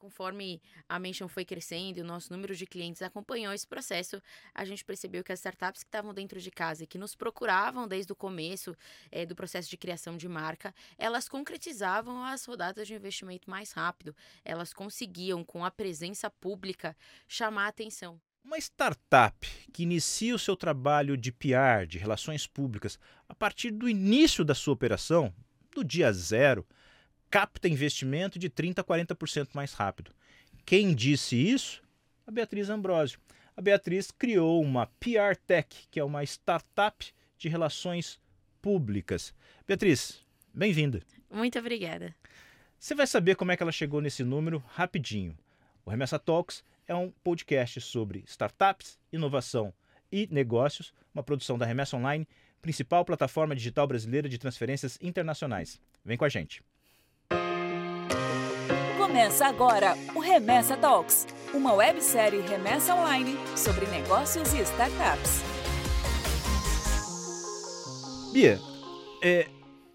conforme a Mention foi crescendo e o nosso número de clientes acompanhou esse processo, a gente percebeu que as startups que estavam dentro de casa e que nos procuravam desde o começo é, do processo de criação de marca, elas concretizavam as rodadas de investimento mais rápido. Elas conseguiam, com a presença pública, chamar a atenção. Uma startup que inicia o seu trabalho de PR, de relações públicas, a partir do início da sua operação, do dia zero, capta investimento de 30% a 40% mais rápido. Quem disse isso? A Beatriz Ambrosio. A Beatriz criou uma PR Tech, que é uma startup de relações públicas. Beatriz, bem-vinda. Muito obrigada. Você vai saber como é que ela chegou nesse número rapidinho. O Remessa Talks é um podcast sobre startups, inovação e negócios, uma produção da Remessa Online, principal plataforma digital brasileira de transferências internacionais. Vem com a gente. Começa agora o Remessa Talks, uma websérie remessa online sobre negócios e startups. Bia, é,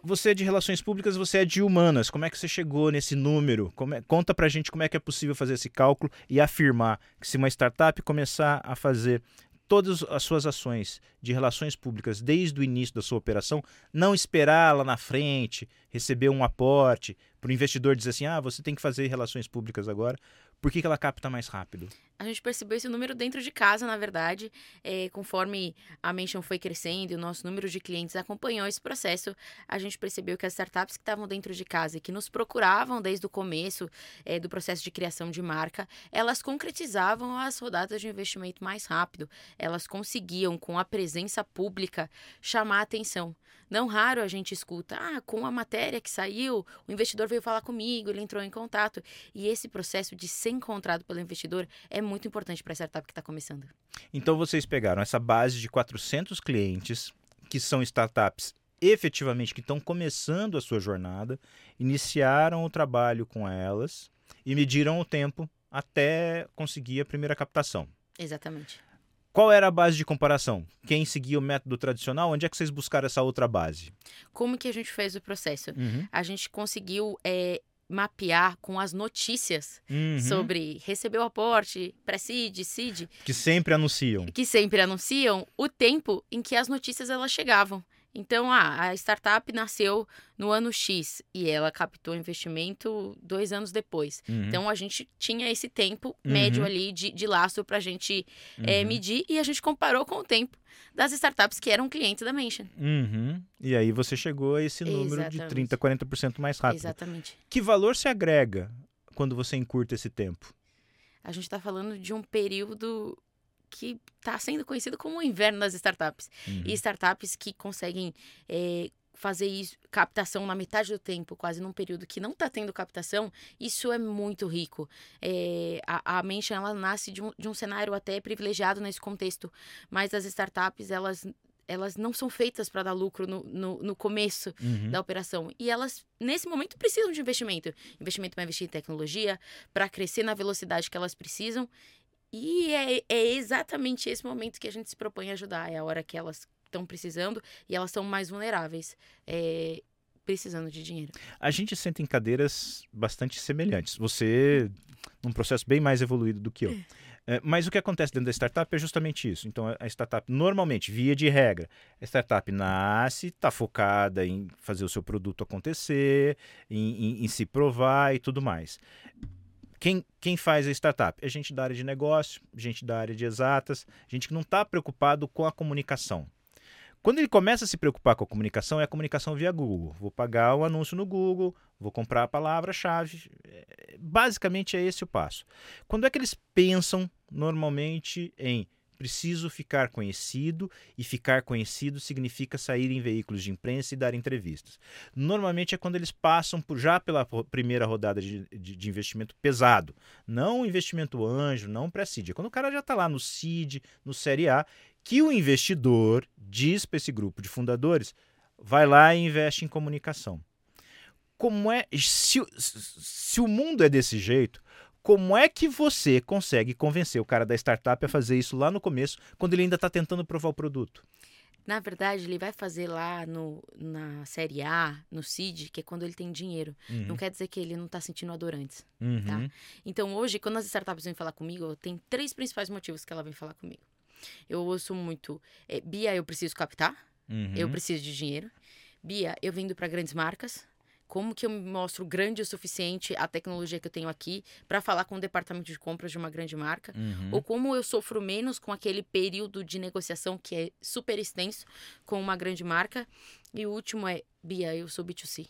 você é de relações públicas, você é de humanas. Como é que você chegou nesse número? É, conta pra gente como é que é possível fazer esse cálculo e afirmar que se uma startup começar a fazer todas as suas ações de relações públicas desde o início da sua operação, não esperar lá na frente, receber um aporte, para o investidor dizer assim: ah, você tem que fazer relações públicas agora, por que, que ela capta mais rápido? A gente percebeu esse número dentro de casa, na verdade, é, conforme a Mention foi crescendo e o nosso número de clientes acompanhou esse processo, a gente percebeu que as startups que estavam dentro de casa e que nos procuravam desde o começo é, do processo de criação de marca, elas concretizavam as rodadas de investimento mais rápido, elas conseguiam, com a presença pública, chamar a atenção. Não raro a gente escuta, ah, com a matéria que saiu, o investidor veio falar comigo, ele entrou em contato. E esse processo de ser encontrado pelo investidor é muito importante para a startup que está começando. Então vocês pegaram essa base de 400 clientes, que são startups efetivamente que estão começando a sua jornada, iniciaram o trabalho com elas e mediram o tempo até conseguir a primeira captação. Exatamente. Qual era a base de comparação? Quem seguia o método tradicional? Onde é que vocês buscaram essa outra base? Como que a gente fez o processo? Uhum. A gente conseguiu é, mapear com as notícias uhum. sobre recebeu aporte, pré-seed, seed. Que sempre anunciam. Que sempre anunciam o tempo em que as notícias elas chegavam. Então, ah, a startup nasceu no ano X e ela captou investimento dois anos depois. Uhum. Então, a gente tinha esse tempo uhum. médio ali de, de laço para a gente uhum. é, medir e a gente comparou com o tempo das startups que eram clientes da Mention. Uhum. E aí você chegou a esse número Exatamente. de 30%, 40% mais rápido. Exatamente. Que valor se agrega quando você encurta esse tempo? A gente está falando de um período que está sendo conhecido como o inverno das startups. Uhum. E startups que conseguem é, fazer isso, captação na metade do tempo, quase num período que não está tendo captação, isso é muito rico. É, a, a Mention, ela nasce de um, de um cenário até privilegiado nesse contexto, mas as startups, elas elas não são feitas para dar lucro no, no, no começo uhum. da operação. E elas, nesse momento, precisam de investimento. Investimento para investir em tecnologia, para crescer na velocidade que elas precisam. E é, é exatamente esse momento que a gente se propõe a ajudar. É a hora que elas estão precisando e elas são mais vulneráveis. É, precisando de dinheiro. A gente senta em cadeiras bastante semelhantes. Você, num processo bem mais evoluído do que eu. É, mas o que acontece dentro da startup é justamente isso. Então, a startup, normalmente, via de regra, a startup nasce, está focada em fazer o seu produto acontecer, em, em, em se provar e tudo mais. Quem, quem faz a startup? É gente da área de negócio, gente da área de exatas, gente que não está preocupado com a comunicação. Quando ele começa a se preocupar com a comunicação, é a comunicação via Google. Vou pagar o um anúncio no Google, vou comprar a palavra-chave. É, basicamente é esse o passo. Quando é que eles pensam normalmente em preciso ficar conhecido, e ficar conhecido significa sair em veículos de imprensa e dar entrevistas. Normalmente é quando eles passam por, já pela primeira rodada de, de, de investimento pesado, não investimento anjo, não pré-seed. É quando o cara já está lá no seed, no série A, que o investidor diz para esse grupo de fundadores, vai lá e investe em comunicação. Como é se, se o mundo é desse jeito, como é que você consegue convencer o cara da startup a fazer isso lá no começo, quando ele ainda está tentando provar o produto? Na verdade, ele vai fazer lá no, na série A, no CID, que é quando ele tem dinheiro. Uhum. Não quer dizer que ele não está sentindo a dor antes. Uhum. tá? Então, hoje, quando as startups vêm falar comigo, tem três principais motivos que ela vem falar comigo. Eu ouço muito, é, Bia, eu preciso captar, Uhum. eu preciso de dinheiro. Bia, eu vendo para grandes marcas. Como que eu me mostro grande o suficiente a tecnologia que eu tenho aqui para falar com o departamento de compras de uma grande marca? Uhum. Ou como eu sofro menos com aquele período de negociação que é super extenso com uma grande marca? E o último é, Bia, eu sou B2C.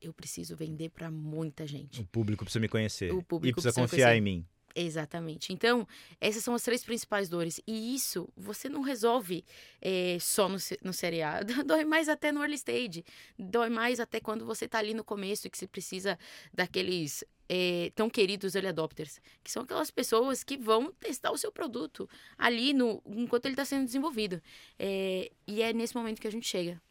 Eu preciso vender para muita gente. O público precisa me conhecer. O público e precisa precisa confiar em mim. Exatamente. Então, essas são as três principais dores. E isso você não resolve eh, só no, no A. Dói mais até no early stage. Dói mais até quando você está ali no começo e que você precisa daqueles eh, tão queridos early adopters. Que são aquelas pessoas que vão testar o seu produto ali no, enquanto ele está sendo desenvolvido. Eh, e é nesse momento que a gente chega.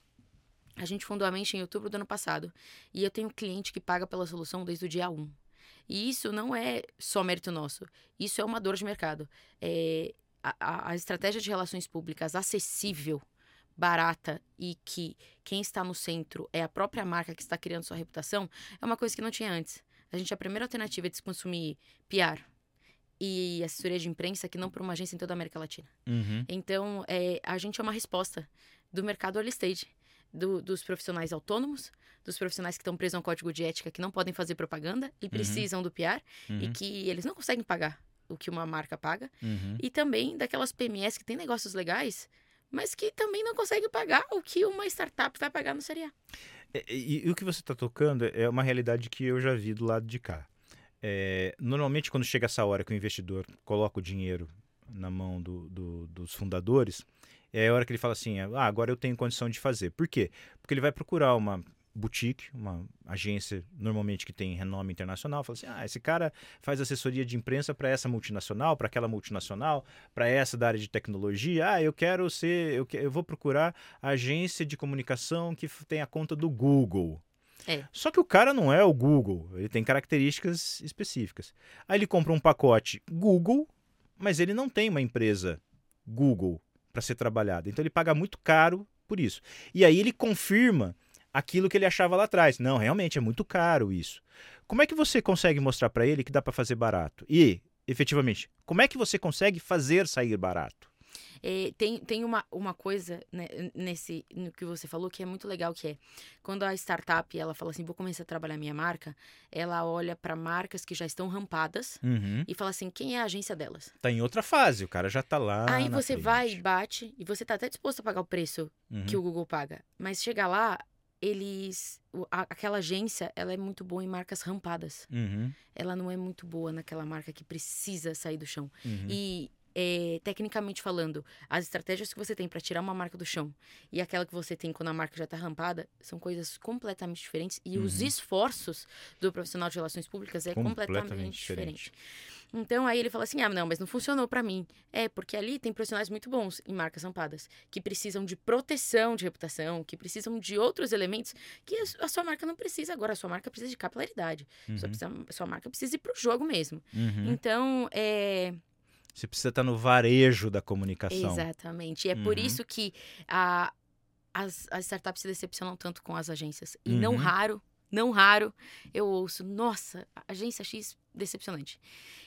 A gente fundou a Mente em outubro do ano passado. E eu tenho um cliente que paga pela solução desde o dia 1. E isso não é só mérito nosso. Isso é uma dor de mercado. É, a- a, estratégia de relações públicas acessível, barata e que quem está no centro é a própria marca que está criando sua reputação é uma coisa que não tinha antes. A gente, a primeira alternativa é de se consumir PR e assessoria de imprensa que não por uma agência em toda a América Latina. Uhum. Então, é, a gente é uma resposta do mercado early stage, do- dos profissionais autônomos, dos profissionais que estão presos a um código de ética que não podem fazer propaganda e precisam do PR e Uhum. que eles não conseguem pagar o que uma marca paga. Uhum. E também daquelas PMS que têm negócios legais, mas que também não conseguem pagar o que uma startup vai pagar no Série A. E, e- e o que você está tocando é uma realidade que eu já vi do lado de cá. É, normalmente, quando chega essa hora que o investidor coloca o dinheiro na mão do- do- dos fundadores, é a hora que ele fala assim: ah, agora eu tenho condição de fazer. Por quê? Porque ele vai procurar uma boutique, uma agência normalmente que tem renome internacional, fala assim: ah, esse cara faz assessoria de imprensa para essa multinacional, para aquela multinacional, para essa da área de tecnologia. Ah, eu quero ser, eu, que- eu vou procurar a agência de comunicação que tem a conta do Google. É. Só que o cara não é o Google, ele tem características específicas. Aí ele compra um pacote Google, mas ele não tem uma empresa Google para ser trabalhada. Então ele paga muito caro por isso. E aí ele confirma aquilo que ele achava lá atrás. Não, realmente é muito caro isso. Como é que você consegue mostrar para ele que dá para fazer barato? E, efetivamente, como é que você consegue fazer sair barato? É, tem tem uma, uma coisa né, nesse no que você falou que é muito legal que é quando a startup ela fala assim vou começar a trabalhar minha marca ela olha para marcas que já estão rampadas Uhum. e fala assim quem é a agência delas Tá em outra fase, o cara já tá lá. aí você frente. vai e bate e você tá até disposto a pagar o preço Uhum. que o Google paga mas chega lá eles aquela agência ela é muito boa em marcas rampadas Uhum. ela não é muito boa naquela marca que precisa sair do chão Uhum. e é, tecnicamente falando, as estratégias que você tem para tirar uma marca do chão e aquela que você tem quando a marca já está rampada são coisas completamente diferentes e os Uhum. esforços do profissional de relações públicas é completamente, Completamente diferente. diferente. Então aí ele fala assim: ah, não, mas não funcionou para mim. É, porque ali tem profissionais muito bons em marcas rampadas, que precisam de proteção de reputação, que precisam de outros elementos que a sua marca não precisa. Agora, a sua marca precisa de capilaridade. Sua, Uhum. precisa- sua marca precisa ir pro jogo mesmo. Uhum. Então, é. Você precisa estar no varejo da comunicação. Exatamente. E é por Uhum. isso que a, as, as startups se decepcionam tanto com as agências. E não Uhum. raro, não raro, eu ouço, nossa, agência X decepcionante.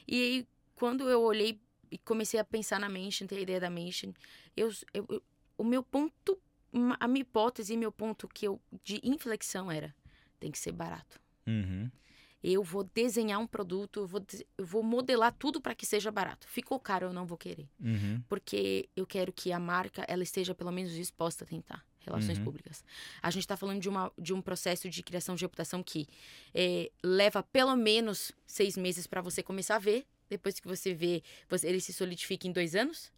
E aí, quando eu olhei e comecei a pensar na Mention, ter a ideia da Mention, eu, eu- eu- o meu ponto, a minha hipótese, meu ponto que eu, de inflexão era, tem que ser barato. Uhum. Eu vou desenhar um produto, eu vou, eu vou modelar tudo para que seja barato. Ficou caro, eu não vou querer Uhum. porque eu quero que a marca ela esteja pelo menos disposta a tentar relações Uhum. públicas. A gente está falando de, uma, de um processo de criação de reputação que eh, leva pelo menos seis meses para você começar a ver. Depois que você vê, você- ele se solidifica em dois anos.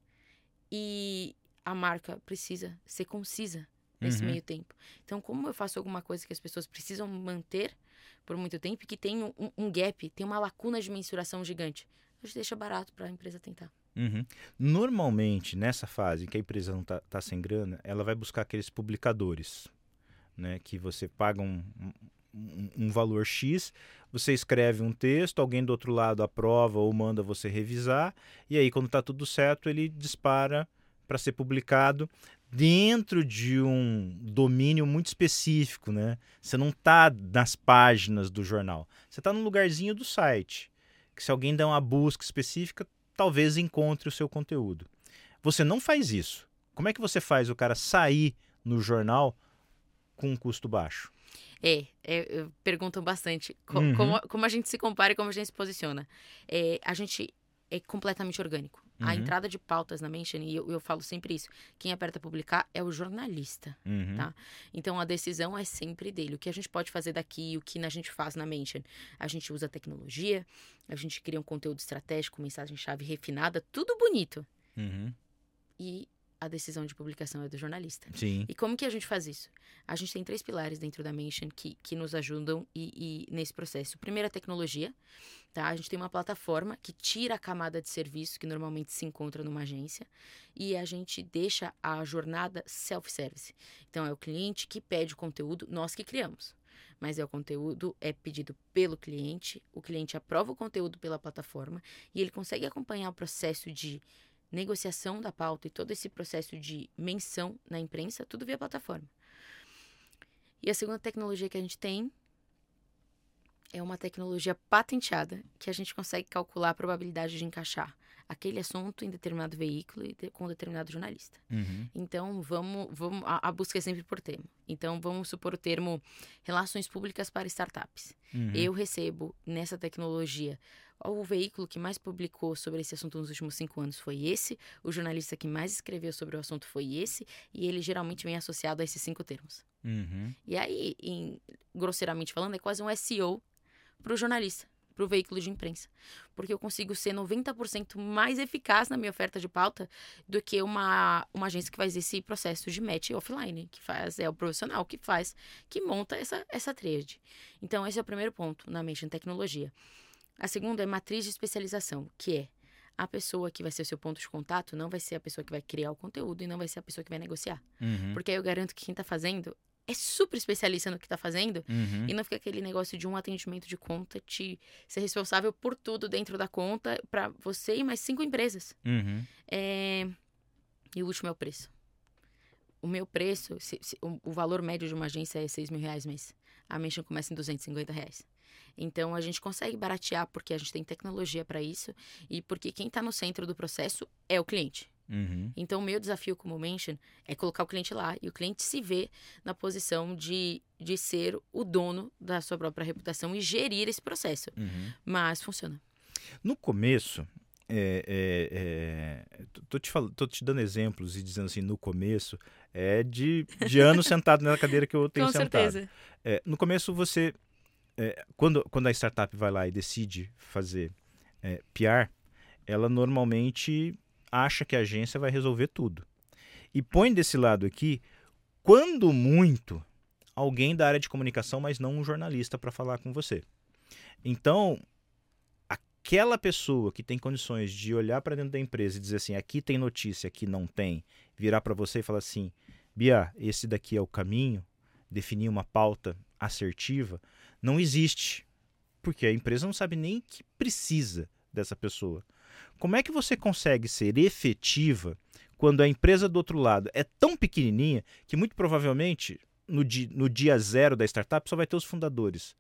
E a marca precisa ser concisa nesse Uhum. meio tempo. Então, como eu faço alguma coisa que as pessoas precisam manter por muito tempo e que tem um, um gap, tem uma lacuna de mensuração gigante, a gente deixa barato para a empresa tentar. Uhum. Normalmente, nessa fase que a empresa não está tá sem grana, ela vai buscar aqueles publicadores, né? Que você paga um, um, um valor X, você escreve um texto, alguém do outro lado aprova ou manda você revisar, e aí, quando está tudo certo, ele dispara para ser publicado. Dentro de um domínio muito específico, né? Você não está nas páginas do jornal. Você está num lugarzinho do site. Que se alguém der uma busca específica, talvez encontre o seu conteúdo. Você não faz isso. Como é que você faz o cara sair no jornal com um custo baixo? É, é perguntam bastante co Uhum. como, como a gente se compara e como a gente se posiciona. É, a gente é completamente orgânico. A Uhum. entrada de pautas na Mention, e eu, eu falo sempre isso, quem aperta publicar é o jornalista. Uhum. Tá. Então a decisão é sempre dele. O que a gente pode fazer daqui, o que a gente faz na Mention? A gente usa tecnologia, a gente cria um conteúdo estratégico, mensagem-chave refinada, tudo bonito. Uhum. E a decisão de publicação é do jornalista. Sim. E como que a gente faz isso? A gente tem três pilares dentro da Mention que, que nos ajudam e, e nesse processo. O primeiro é a tecnologia. Tá? A gente tem uma plataforma que tira a camada de serviço que normalmente se encontra numa agência e a gente deixa a jornada self-service. Então é o cliente que pede o conteúdo, nós que criamos. Mas é o conteúdo é pedido pelo cliente, o cliente aprova o conteúdo pela plataforma e ele consegue acompanhar o processo de negociação da pauta e todo esse processo de menção na imprensa, tudo via plataforma. E a segunda tecnologia que a gente tem é uma tecnologia patenteada que a gente consegue calcular a probabilidade de encaixar aquele assunto em determinado veículo e de- com determinado jornalista. Uhum. Então, vamos, vamos a, a busca é sempre por termo. Então, vamos supor o termo relações públicas para startups. Uhum. Eu recebo nessa tecnologia. O veículo que mais publicou sobre esse assunto nos últimos cinco anos foi esse. O jornalista que mais escreveu sobre o assunto foi esse. E ele geralmente vem associado a esses cinco termos. Uhum. E aí, em- grosseiramente falando, é quase um SEO para o jornalista, para o veículo de imprensa. Porque eu consigo ser 90% mais eficaz na minha oferta de pauta do que uma, uma agência que faz esse processo de match offline, que faz, é o profissional que faz, que monta essa, essa tríade. Então, esse é o primeiro ponto na mente em tecnologia. A segunda é matriz de especialização, que é a pessoa que vai ser o seu ponto de contato não vai ser a pessoa que vai criar o conteúdo e não vai ser a pessoa que vai negociar. Uhum. Porque aí eu garanto que quem tá fazendo é super especialista no que tá fazendo Uhum. e não fica aquele negócio de um atendimento de conta te ser responsável por tudo dentro da conta para você e mais cinco empresas. Uhum. É, E o último é o preço. O meu preço, se- se- o, o valor médio de uma agência é 6 mil reais mês. A Mention começa em 250 reais. Então a gente consegue baratear porque a gente tem tecnologia para isso e porque quem está no centro do processo é o cliente. Uhum. Então, o meu desafio como mention é colocar o cliente lá e o cliente se vê na posição de, de ser o dono da sua própria reputação e gerir esse processo. Uhum. Mas funciona. No começo, é, é, é, tô- te falando, tô te dando exemplos e dizendo assim, no começo, é de, de anos sentado na cadeira que eu tenho Com sentado. certeza. É, no começo, você. é, quando, quando a startup vai lá e decide fazer é, PR, ela normalmente acha que a agência vai resolver tudo. E põe desse lado aqui, quando muito, alguém da área de comunicação, mas não um jornalista para falar com você. Então, aquela pessoa que tem condições de olhar para dentro da empresa e dizer assim: aqui tem notícia, aqui não tem, virar para você e falar assim: Bia, esse daqui é o caminho, definir uma pauta assertiva, não existe. Porque a empresa não sabe nem que precisa dessa pessoa. Como é que você consegue ser efetiva quando a empresa do outro lado é tão pequenininha que muito provavelmente no, no dia zero da startup só vai ter os fundadores?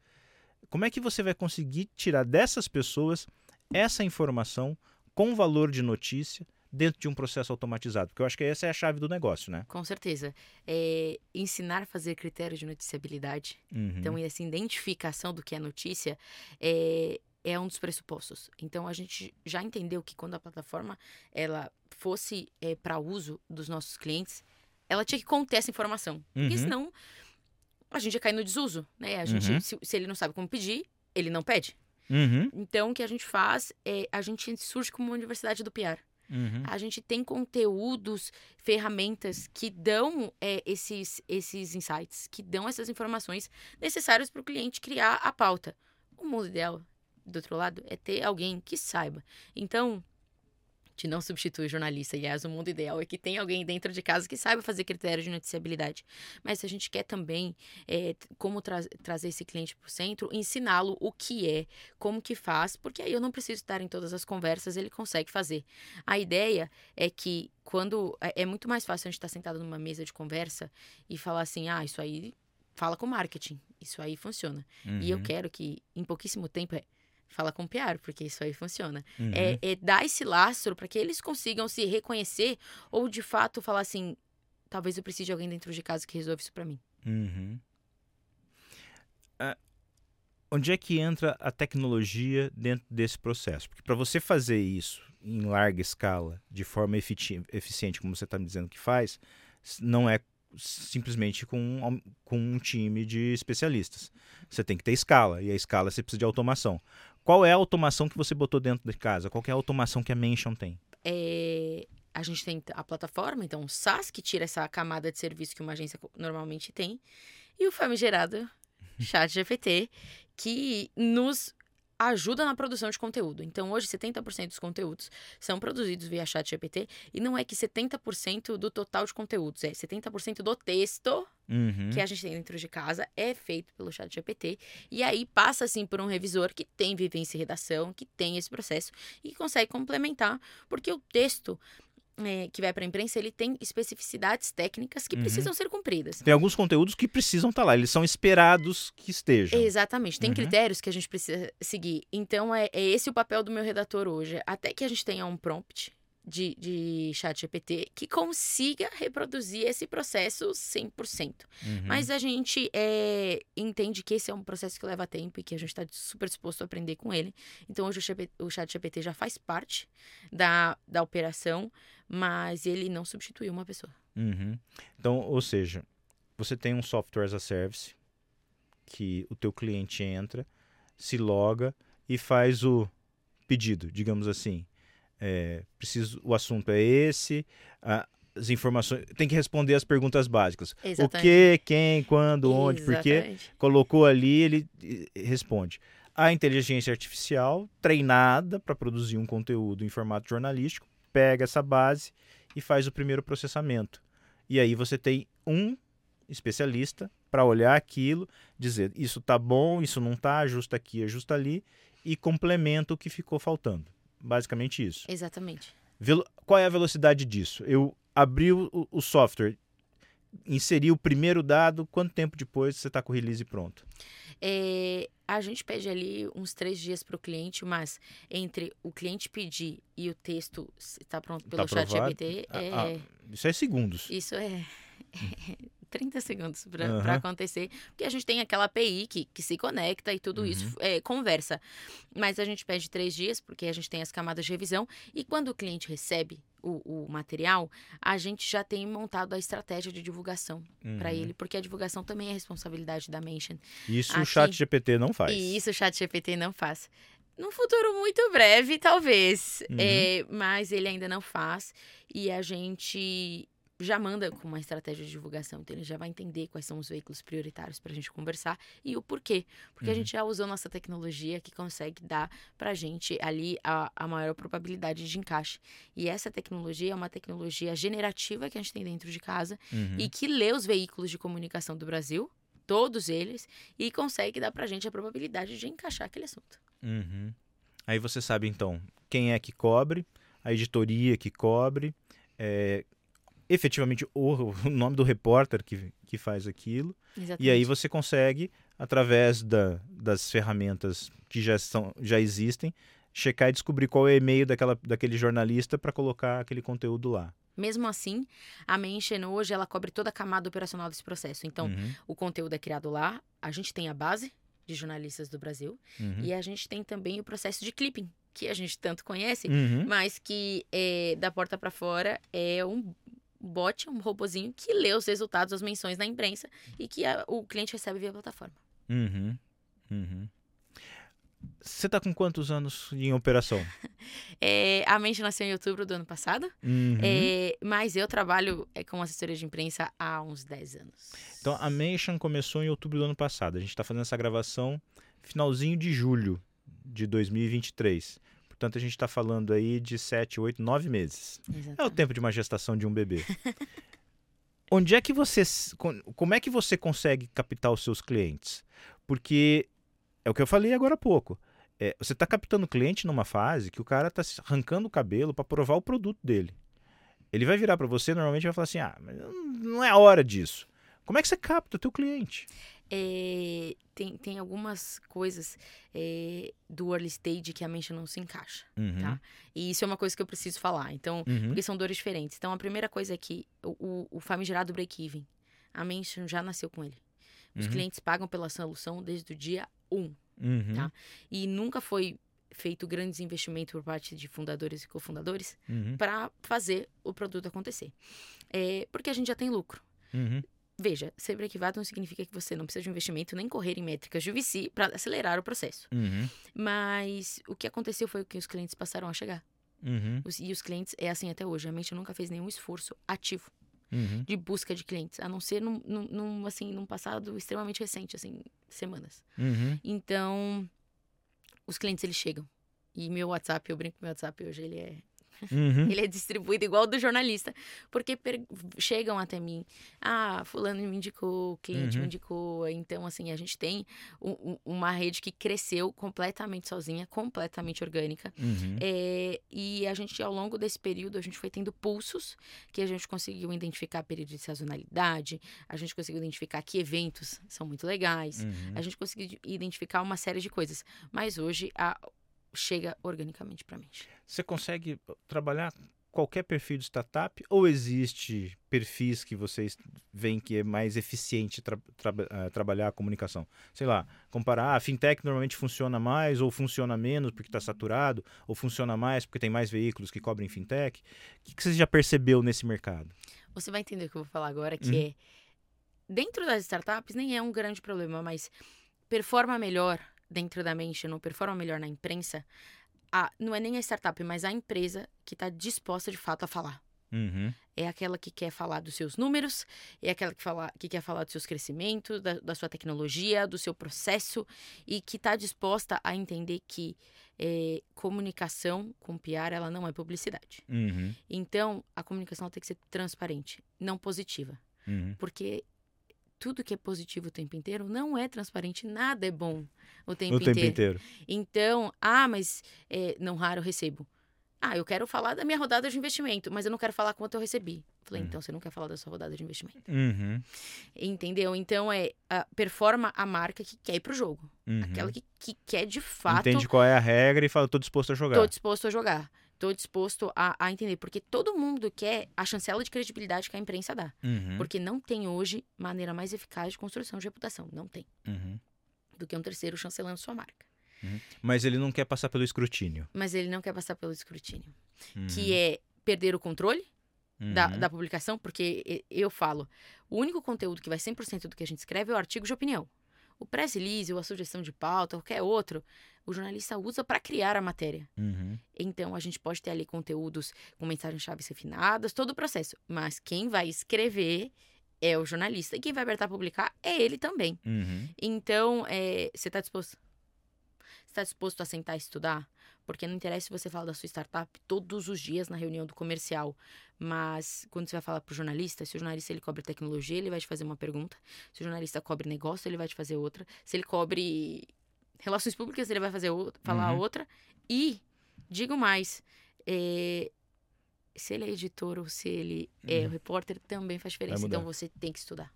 Como é que você vai conseguir tirar dessas pessoas essa informação com valor de notícia dentro de um processo automatizado? Porque eu acho que essa é a chave do negócio, né? Com certeza. É ensinar a fazer critérios de noticiabilidade. Uhum. Então, e essa identificação do que é notícia é, é um dos pressupostos. Então, a gente já entendeu que quando a plataforma ela fosse para uso dos nossos clientes, ela tinha que conter essa informação. Porque Uhum. senão a gente ia cair no desuso, né? A gente, Uhum. se, se ele não sabe como pedir, ele não pede. Uhum. Então, o que a gente faz é a gente surge como uma universidade do PR. Uhum. A gente tem conteúdos, ferramentas que dão é, esses, esses insights, que dão essas informações necessárias para o cliente criar a pauta. O mundo ideal, do outro lado, é ter alguém que saiba. Então, gente não substitui jornalista. Aliás, o mundo ideal é que tenha alguém dentro de casa que saiba fazer critérios de noticiabilidade. Mas se a gente quer também é, como tra trazer esse cliente para o centro, ensiná-lo o que é, como que faz, porque aí eu não preciso estar em todas as conversas, ele consegue fazer. A ideia é que quando é, é muito mais fácil a gente estar sentado numa mesa de conversa e falar assim, ah, isso aí fala com marketing, isso aí funciona. Uhum. E eu uhum. quero que em pouquíssimo tempo é fala com o PR, porque isso aí funciona. Uhum. É, é dar esse lastro para que eles consigam se reconhecer ou de fato falar assim: talvez eu precise de alguém dentro de casa que resolva isso para mim. Uhum. Uh, onde é que entra a tecnologia dentro desse processo? Porque para você fazer isso em larga escala, de forma eficiente, como você está me dizendo que faz, não é simplesmente com, com um time de especialistas. Você tem que ter escala, e a escala você precisa de automação. Qual é a automação que você botou dentro de casa? Qual é a automação que a Mention tem? É, a gente tem a plataforma, então o SaaS, que tira essa camada de serviço que uma agência normalmente tem, e o famigerado Chat GPT, que nos ajuda na produção de conteúdo. Então, hoje, 70% dos conteúdos são produzidos via chat GPT. E não é que 70% do total de conteúdos, é 70% do texto uhum. que a gente tem dentro de casa é feito pelo chat GPT. E aí passa, assim, por um revisor que tem vivência e redação, que tem esse processo e consegue complementar, porque o texto é, que vai para a imprensa, ele tem especificidades técnicas que uhum. precisam ser cumpridas. Tem alguns conteúdos que precisam estar tá lá, eles são esperados que estejam. Exatamente, tem uhum. critérios que a gente precisa seguir. Então, é, é esse o papel do meu redator hoje. Até que a gente tenha um prompt de, de chat GPT que consiga reproduzir esse processo 100%. Uhum. Mas a gente é, entende que esse é um processo que leva tempo e que a gente está super disposto a aprender com ele. Então, hoje o, chat GPT já faz parte da, da operação, mas ele não substitui uma pessoa. Uhum. Então, ou seja, você tem um software as a service que o teu cliente entra, se loga e faz o pedido, digamos assim é, preciso, o assunto é esse, as informações, tem que responder as perguntas básicas. Exatamente. O que, quem, quando, onde, por quê. Colocou ali, ele responde. A inteligência artificial, treinada para produzir um conteúdo em formato jornalístico, pega essa base e faz o primeiro processamento. E aí você tem um especialista para olhar aquilo, dizer isso tá bom, isso não tá, ajusta aqui, ajusta ali e complementa o que ficou faltando. Basicamente isso. Exatamente. Velo... Qual é a velocidade disso? Eu abri o, o software, inseri o primeiro dado, quanto tempo depois você está com o release pronto? É, a gente pede ali uns três dias para o cliente, mas entre o cliente pedir e o texto estar pronto pelo tá chat GPT, ah, é... ah, isso é segundos. Isso é, 30 segundos para uhum. acontecer, porque a gente tem aquela API que, que se conecta e tudo uhum. isso é, conversa. Mas a gente pede três dias, porque a gente tem as camadas de revisão, e quando o cliente recebe o, o material, a gente já tem montado a estratégia de divulgação uhum. para ele, porque a divulgação também é responsabilidade da Mention. Isso Aqui, o chat GPT não faz. E isso o chat GPT não faz. Num futuro muito breve, talvez. Uhum. É, mas ele ainda não faz. E a gente já manda com uma estratégia de divulgação. Então, ele já vai entender quais são os veículos prioritários para a gente conversar e o porquê. Porque uhum. a gente já usou nossa tecnologia que consegue dar para a gente ali a, a maior probabilidade de encaixe. E essa tecnologia é uma tecnologia generativa que a gente tem dentro de casa uhum. e que lê os veículos de comunicação do Brasil, todos eles, e consegue dar para a gente a probabilidade de encaixar aquele assunto. Uhum. Aí você sabe, então, quem é que cobre, a editoria que cobre, é, efetivamente o, o nome do repórter que, que faz aquilo. Exatamente. E aí você consegue, através da, das ferramentas que já, são, já existem, checar e descobrir qual é o e-mail daquela, daquele jornalista para colocar aquele conteúdo lá. Mesmo assim, a Mention hoje ela cobre toda a camada operacional desse processo. Então, uhum. o conteúdo é criado lá, a gente tem a base de jornalistas do Brasil uhum. e a gente tem também o processo de clipping, que a gente tanto conhece, uhum. mas que é, da porta para fora é um bot, um robozinho que lê os resultados, as menções na imprensa e que a, o cliente recebe via plataforma. Uhum. Uhum. Você está com quantos anos em operação? é, a Mente nasceu em outubro do ano passado, uhum. é, mas eu trabalho é, com assessoria de imprensa há uns 10 anos. Então, a Mention começou em outubro do ano passado. A gente está fazendo essa gravação finalzinho de julho de 2023 Portanto, a gente está falando aí de 7, 8, 9 meses. Exatamente. É o tempo de uma gestação de um bebê. Onde é que você. Como é que você consegue captar os seus clientes? Porque é o que eu falei agora há pouco. É, você está captando cliente numa fase que o cara está arrancando o cabelo para provar o produto dele. Ele vai virar para você normalmente vai falar assim: ah, mas não é a hora disso. Como é que você capta o teu cliente? É, tem, tem algumas coisas é, do early stage que a mente não se encaixa, Uhum, tá? E isso é uma coisa que eu preciso falar. Então, uhum, porque são dores diferentes. Então, a primeira coisa é que o, o, o famigerado break-even, a mente já nasceu com ele. Os uhum, clientes pagam pela solução desde o dia 1. uhum, tá? E nunca foi feito grandes investimentos por parte de fundadores e cofundadores uhum, para fazer o produto acontecer. É, porque a gente já tem lucro. uhum, Veja, ser break-even não significa que você não precisa de um investimento nem correr em métricas de VC para acelerar o processo. uhum, Mas o que aconteceu foi que os clientes passaram a chegar. uhum, Os- e os clientes, é assim até hoje, a mente nunca fez nenhum esforço ativo uhum. de busca de clientes, a não ser num, num, num, assim, num passado extremamente recente, assim, semanas. uhum. Então, os clientes, eles chegam. E meu WhatsApp, eu brinco com meu WhatsApp hoje, ele é Uhum. Ele é distribuído igual do jornalista. Porque per- chegam até mim. Ah, fulano me indicou, o cliente Uhum. me indicou. Então, assim, a gente tem um- um- uma rede que cresceu completamente sozinha, completamente orgânica. Uhum. É, e a gente, ao longo desse período, a gente foi tendo pulsos que a gente conseguiu identificar período de sazonalidade, a gente conseguiu identificar que eventos são muito legais, Uhum. a gente conseguiu identificar uma série de coisas. Mas hoje a, chega organicamente pra mim. Você consegue trabalhar qualquer perfil de startup ou existe perfis que vocês veem que é mais eficiente tra- tra- eh, trabalhar a comunicação? Sei lá, comparar, a fintech normalmente funciona mais ou funciona menos porque está saturado, ou funciona mais porque tem mais veículos que cobrem fintech. O que, que você já percebeu nesse mercado? Você vai entender o que eu vou falar agora, que Uhum. é dentro das startups nem é um grande problema, mas performa melhor dentro da mente, não performa melhor na imprensa, a, não é nem a startup, mas a empresa que está disposta de fato a falar. Uhum, É aquela que quer falar dos seus números, é aquela que, fala, que quer falar dos seus crescimentos, da, da sua tecnologia, do seu processo e que está disposta a entender que eh, comunicação com PR ela não é publicidade. uhum, Então, a comunicação tem que ser transparente, não positiva. uhum. Porque tudo que é positivo o tempo inteiro não é transparente, nada é bom o tempo, O tempo inteiro. inteiro. Então, ah, mas é, não raro eu recebo. Ah, eu quero falar da minha rodada de investimento, mas eu não quero falar quanto eu recebi. Falei, Uhum. então você não quer falar da sua rodada de investimento. Uhum, Entendeu? Então é a, performa a marca que quer ir pro jogo. uhum. Aquela que, que quer de fato. Entende qual é a regra e fala, estou disposto a jogar. Tô disposto a jogar. Tô disposto a, a entender. Porque todo mundo quer a chancela de credibilidade que a imprensa dá. Uhum, Porque não tem hoje maneira mais eficaz de construção de reputação. Não tem. uhum. Do que um terceiro chancelando sua marca. Mas ele não quer passar pelo escrutínio. Mas ele não quer passar pelo escrutínio. Uhum, Que é perder o controle da, uhum. da publicação. Porque eu falo, o único conteúdo que vai 100% do que a gente escreve é o artigo de opinião. O press release ou a sugestão de pauta, qualquer outro, o jornalista usa para criar a matéria. Uhum, Então, a gente pode ter ali conteúdos com mensagens-chave refinadas, todo o processo. Mas quem vai escrever é o jornalista. E quem vai abertar a publicar é ele também. uhum. Então, é, você está disposto? Você está disposto a sentar e estudar? Porque não interessa se você fala da sua startup todos os dias na reunião do comercial. Mas quando você vai falar para o jornalista, se o jornalista ele cobre tecnologia, ele vai te fazer uma pergunta. Se o jornalista cobre negócio, ele vai te fazer outra. Se ele cobre relações públicas, ele vai fazer outra, falar Uhum. outra. E, digo mais, é, se ele é editor ou se ele é Uhum. o repórter, também faz diferença. Então, você tem que estudar.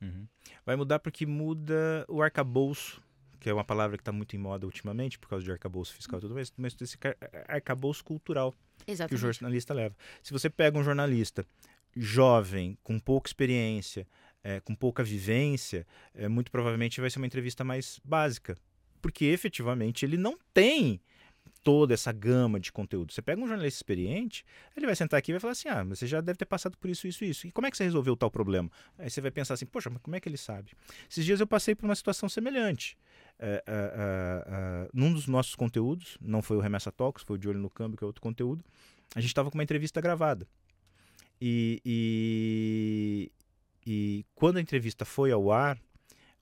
Uhum. Vai mudar porque muda o arcabouço, que é uma palavra que está muito em moda ultimamente, por causa de arcabouço fiscal e tudo mais, mas desse car- arcabouço cultural que o Exatamente. jornalista leva. Se você pega um jornalista jovem, com pouca experiência, eh, com pouca vivência, eh, muito provavelmente vai ser uma entrevista mais básica, porque efetivamente ele não tem toda essa gama de conteúdo. Você pega um jornalista experiente, ele vai sentar aqui e vai falar assim: ah, você já deve ter passado por isso, isso, isso. E como é que você resolveu tal problema? Aí você vai pensar assim: poxa, mas como é que ele sabe? Esses dias eu passei por uma situação semelhante. É, é, num dos nossos conteúdos, não foi o Remessa Talks, foi o De Olho no Câmbio, que é outro conteúdo, a gente estava com uma entrevista gravada. E, e, e quando a entrevista foi ao ar,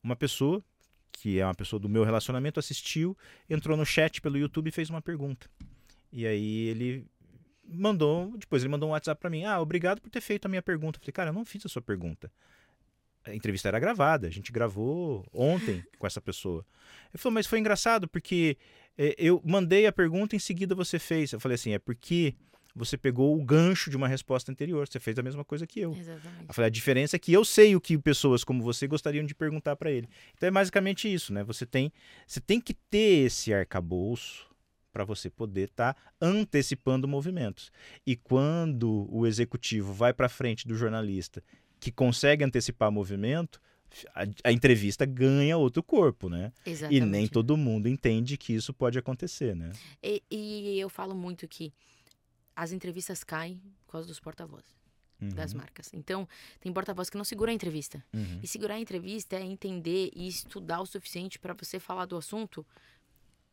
uma pessoa, que é uma pessoa do meu relacionamento, assistiu, entrou no chat pelo YouTube e fez uma pergunta. E aí ele mandou, depois ele mandou um WhatsApp para mim. Ah, obrigado por ter feito a minha pergunta. Eu falei, cara, eu não fiz a sua pergunta. A entrevista era gravada, a gente gravou ontem com essa pessoa. Ele falou, mas foi engraçado porque é, eu mandei a pergunta em seguida você fez. Eu falei assim, é porque você pegou o gancho de uma resposta anterior, você fez a mesma coisa que eu. Exatamente. Eu falei, a diferença é que eu sei o que pessoas como você gostariam de perguntar para ele. Então é basicamente isso, né? Você tem, você tem que ter esse arcabouço para você poder estar tá antecipando movimentos. E quando o executivo vai para frente do jornalista que consegue antecipar movimento, a, a, entrevista ganha outro corpo, né? Exatamente. E nem todo mundo entende que isso pode acontecer, né? E, e eu falo muito que as entrevistas caem por causa dos porta-vozes. Uhum. Das marcas. Então, tem porta-voz que não segura a entrevista. Uhum. E segurar a entrevista é entender e estudar o suficiente para você falar do assunto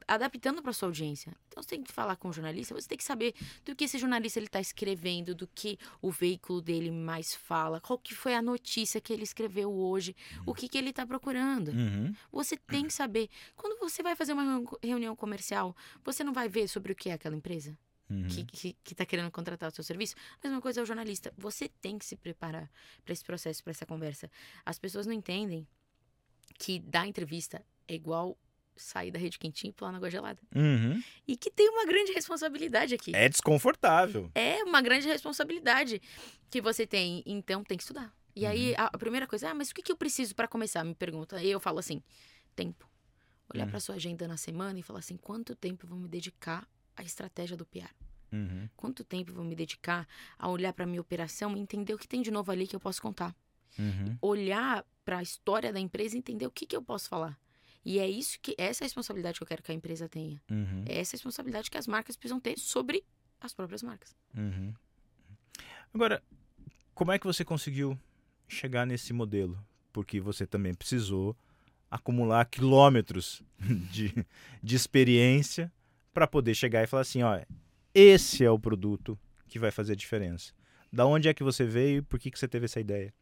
adaptando para sua audiência. Então você tem que falar com o jornalista, você tem que saber do que esse jornalista ele está escrevendo, do que o veículo dele mais fala, qual que foi a notícia que ele escreveu hoje, uhum. o que, que ele está procurando. Uhum. Você tem que saber. Quando você vai fazer uma reunião comercial, você não vai ver sobre o que é aquela empresa? Uhum. que está querendo contratar o seu serviço. A mesma coisa é o jornalista. Você tem que se preparar para esse processo, para essa conversa. As pessoas não entendem que dar entrevista é igual sair da rede quentinha e pular na água gelada. Uhum. E que tem uma grande responsabilidade aqui. É desconfortável. É uma grande responsabilidade que você tem. Então tem que estudar. E uhum. aí a, a, primeira coisa, ah, mas o que, que eu preciso para começar? Me pergunta. E eu falo assim: tempo. Olhar uhum. para sua agenda na semana e falar assim: quanto tempo eu vou me dedicar a estratégia do PR. Uhum. Quanto tempo eu vou me dedicar a olhar para minha operação e entender o que tem de novo ali que eu posso contar? Uhum. Olhar para a história da empresa e entender o que, que eu posso falar. E é isso que essa é a responsabilidade que eu quero que a empresa tenha. Uhum. É essa a responsabilidade que as marcas precisam ter sobre as próprias marcas. Uhum. Agora, como é que você conseguiu chegar nesse modelo? Porque você também precisou acumular quilômetros de, de experiência para poder chegar e falar assim, ó, esse é o produto que vai fazer a diferença. Da onde é que você veio e por que, que você teve essa ideia?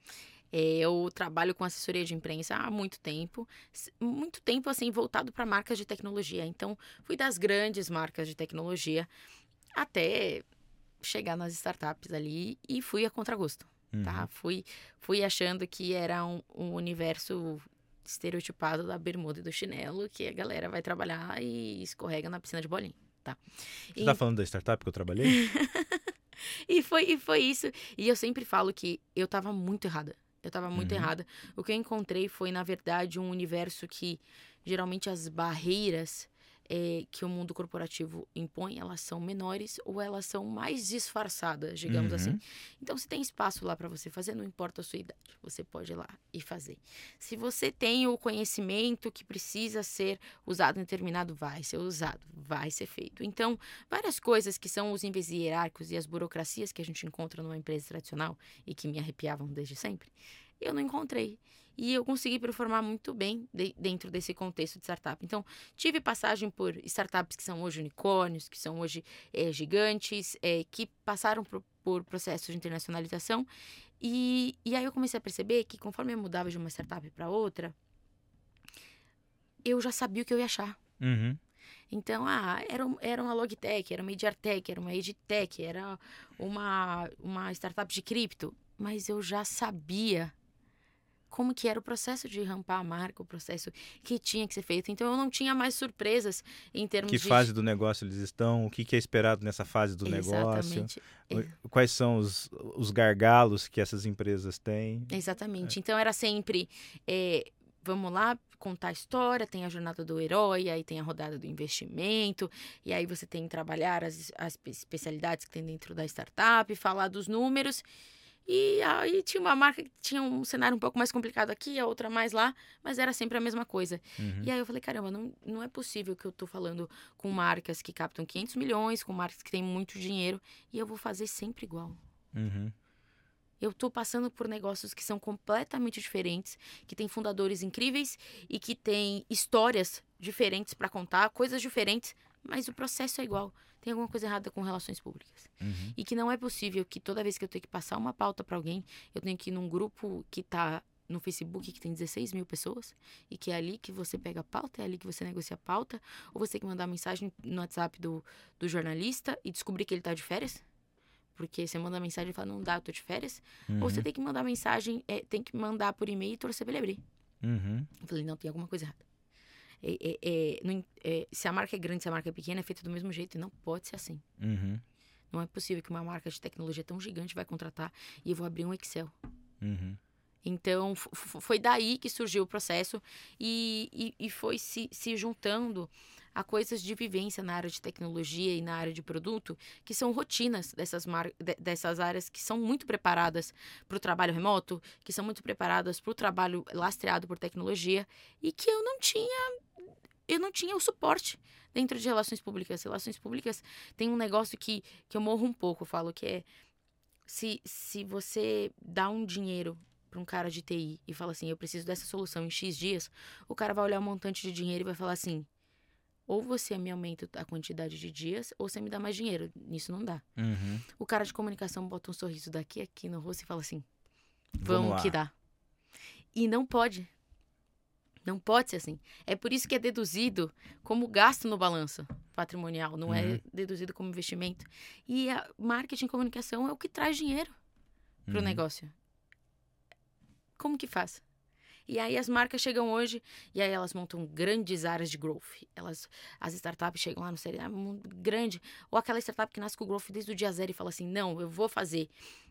É, eu trabalho com assessoria de imprensa há muito tempo, muito tempo assim voltado para marcas de tecnologia. Então, fui das grandes marcas de tecnologia até chegar nas startups ali e fui a contragosto, tá? uhum. tá? Fui, fui achando que era um, um universo estereotipado da bermuda e do chinelo que a galera vai trabalhar e escorrega na piscina de bolinha, tá? Você e... tá falando da startup que eu trabalhei? e, foi, e foi isso. E eu sempre falo que eu tava muito errada. Eu tava muito uhum. errada. O que eu encontrei foi, na verdade, um universo que geralmente as barreiras é, que o mundo corporativo impõe, elas são menores ou elas são mais disfarçadas, digamos uhum. assim. Então, se tem espaço lá para você fazer, não importa a sua idade, você pode ir lá e fazer. Se você tem o conhecimento que precisa ser usado em determinado, vai ser usado, vai ser feito. Então, várias coisas que são os níveis hierárquicos e as burocracias que a gente encontra numa empresa tradicional e que me arrepiavam desde sempre, eu não encontrei. E eu consegui performar muito bem de, dentro desse contexto de startup. Então, tive passagem por startups que são hoje unicórnios, que são hoje é, gigantes, é, que passaram por, por processos de internacionalização. E, e aí eu comecei a perceber que conforme eu mudava de uma startup para outra, eu já sabia o que eu ia achar. Uhum. Então, ah, era, era uma Logitech, era uma Ediartech, era uma Edtech, era uma, uma startup de cripto. Mas eu já sabia como que era o processo de rampar a marca, o processo que tinha que ser feito. Então eu não tinha mais surpresas em termos que de... Que fase do negócio eles estão, o que, que é esperado nessa fase do Exatamente. negócio, quais são os, os gargalos que essas empresas têm. Exatamente. É. Então era sempre... É, vamos lá, contar a história, tem a jornada do herói, aí tem a rodada do investimento, e aí você tem que trabalhar as, as especialidades que tem dentro da startup, falar dos números, e aí tinha uma marca que tinha um cenário um pouco mais complicado aqui, a outra mais lá, mas era sempre a mesma coisa. Uhum. E aí eu falei, caramba, não, não é possível que eu tô falando com marcas que captam 500 milhões, com marcas que têm muito dinheiro, e eu vou fazer sempre igual. Uhum. Eu tô passando por negócios que são completamente diferentes, que têm fundadores incríveis e que têm histórias diferentes para contar, coisas diferentes, mas o processo é igual tem alguma coisa errada com relações públicas. Uhum. E que não é possível que toda vez que eu tenho que passar uma pauta para alguém, eu tenho que ir num grupo que está no Facebook que tem 16 mil pessoas e que é ali que você pega a pauta, é ali que você negocia a pauta, ou você tem que mandar mensagem no WhatsApp do, do jornalista e descobrir que ele tá de férias? Porque você manda mensagem e fala, não dá, eu tô de férias. Uhum. Ou você tem que mandar mensagem, é, tem que mandar por e-mail e torcer pra ele abrir. Uhum. Eu falei, não, tem alguma coisa errada. É, é, é, não, é, se a marca é grande, se a marca é pequena, é feita do mesmo jeito. E não pode ser assim. Uhum. Não é possível que uma marca de tecnologia tão gigante vai contratar e eu vou abrir um Excel. Uhum. Então, foi daí que surgiu o processo e, e, e foi se, se juntando a coisas de vivência na área de tecnologia e na área de produto, que são rotinas dessas, dessas áreas que são muito preparadas para o trabalho remoto, que são muito preparadas para o trabalho lastreado por tecnologia e que eu não tinha eu não tinha o suporte dentro de relações públicas. Relações públicas tem um negócio que, que eu morro um pouco, eu falo que é se, se você dá um dinheiro para um cara de TI e fala assim, eu preciso dessa solução em X dias, o cara vai olhar um montante de dinheiro e vai falar assim, ou você me aumenta a quantidade de dias, ou você me dá mais dinheiro. Nisso não dá. Uhum. O cara de comunicação bota um sorriso daqui aqui no rosto e fala assim, Vamos vamos, que dá. E não pode. Não pode ser assim. É por isso que é deduzido como gasto no balanço patrimonial, não Uhum. é deduzido como investimento. E a marketing e comunicação é o que traz dinheiro para o Uhum. negócio. Como que faz? E aí as marcas chegam hoje e aí elas montam grandes áreas de growth. Elas, as startups chegam lá no série ah, muito grande, ou aquela startup que nasce com o growth desde o dia zero e fala assim, não, eu vou fazer.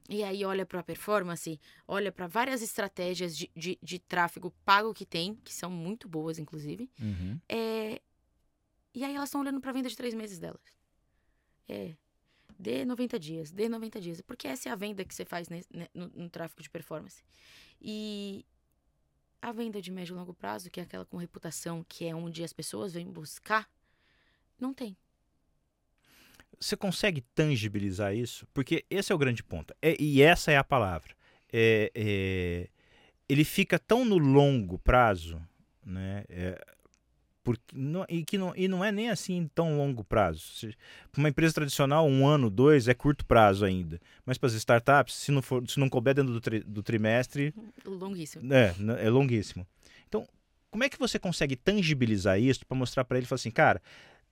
E aí olha para a performance, olha para várias estratégias de, de, de tráfego pago que tem, que são muito boas, inclusive. Uhum. É, E aí elas estão olhando para a venda de três meses delas. É. Dê 90 dias, dê 90 dias. Porque essa é a venda que você faz ne- no, no tráfego de performance. E a venda de médio e longo prazo, que é aquela com reputação, que é onde as pessoas vêm buscar, não tem. Você consegue tangibilizar isso? Porque esse é o grande ponto. É- e essa é a palavra. É, é, ele fica tão no longo prazo, né? É, porque não, e, que não, e não é nem assim tão longo prazo. Para uma empresa tradicional, um ano, dois é curto prazo ainda. Mas para as startups, se não, for, se não couber dentro do, tri- do trimestre, Longuíssimo. é, é longuíssimo. Então, como é que você consegue tangibilizar isso para mostrar para ele, falar assim, cara,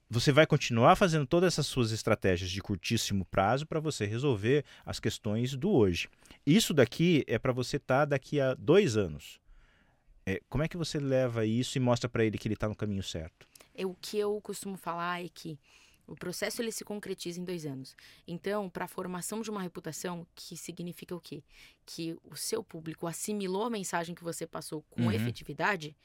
você vai continuar fazendo todas essas suas estratégias de curtíssimo prazo para você resolver as questões do hoje. Isso daqui é para você estar daqui a dois anos. É, como é que você leva isso e mostra para ele que ele está no caminho certo? É, o que eu costumo falar é que o processo ele se concretiza em dois anos. Então, para a formação de uma reputação, que significa o quê? Que o seu público assimilou a mensagem que você passou com Uhum. efetividade,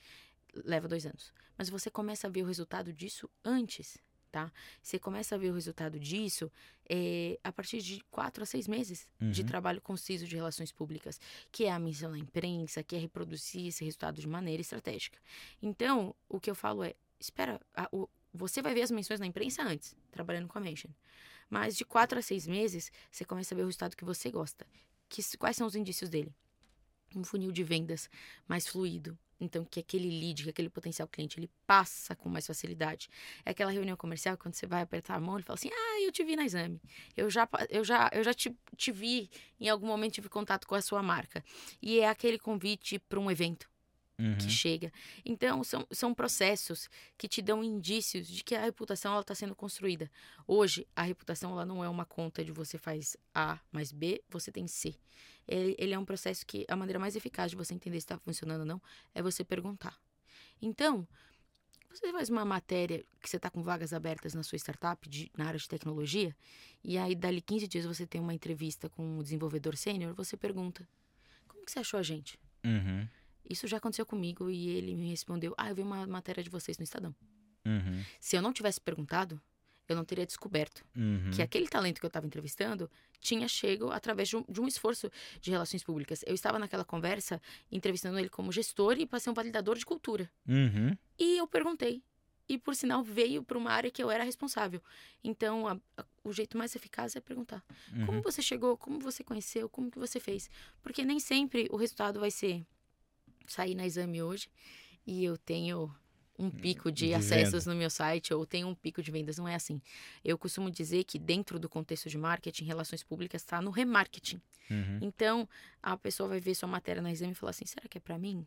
leva dois anos. Mas você começa a ver o resultado disso antes, tá? Você começa a ver o resultado disso é, a partir de quatro a seis meses de Uhum. trabalho conciso de relações públicas, que é a missão na imprensa, que é reproduzir esse resultado de maneira estratégica. Então, o que eu falo é, espera, a- o- você vai ver as menções na imprensa antes, trabalhando com a mention. Mas de quatro a seis meses, você começa a ver o resultado que você gosta. Que, quais são os indícios dele? Um funil de vendas mais fluido. Então, que aquele lead, que aquele potencial cliente, ele passa com mais facilidade. É aquela reunião comercial, quando você vai apertar a mão, ele fala assim, ah, eu te vi na exame. Eu já, eu já, eu já te, te vi, em algum momento tive contato com a sua marca. E é aquele convite para um evento Uhum. que chega. Então, são, são processos que te dão indícios de que a reputação está sendo construída. Hoje, a reputação ela não é uma conta de você faz A mais B, você tem C. Ele, ele é um processo que a maneira mais eficaz de você entender se está funcionando ou não é você perguntar. Então, você faz uma matéria que você está com vagas abertas na sua startup, de, na área de tecnologia, e aí dali 15 dias você tem uma entrevista com um desenvolvedor sênior, você pergunta, como que você achou a gente? Uhum. Isso já aconteceu comigo e ele me respondeu: Ah, eu vi uma matéria de vocês no Estadão. Uhum. Se eu não tivesse perguntado, eu não teria descoberto Uhum. que aquele talento que eu estava entrevistando tinha chego através de um, de um esforço de relações públicas. Eu estava naquela conversa entrevistando ele como gestor e para ser um validador de cultura. Uhum. E eu perguntei. E, por sinal, veio para uma área que eu era responsável. Então, a- a- o jeito mais eficaz é perguntar. Como Uhum. você chegou? Como você conheceu? Como que você fez? Porque nem sempre o resultado vai ser sair na exame hoje e eu tenho um pico de, De acessos no meu site ou tem um pico de vendas. Não é assim. Eu costumo dizer que dentro do contexto de marketing, relações públicas está no remarketing. Uhum. Então, a pessoa vai ver sua matéria na exame e falar assim: será que é para mim?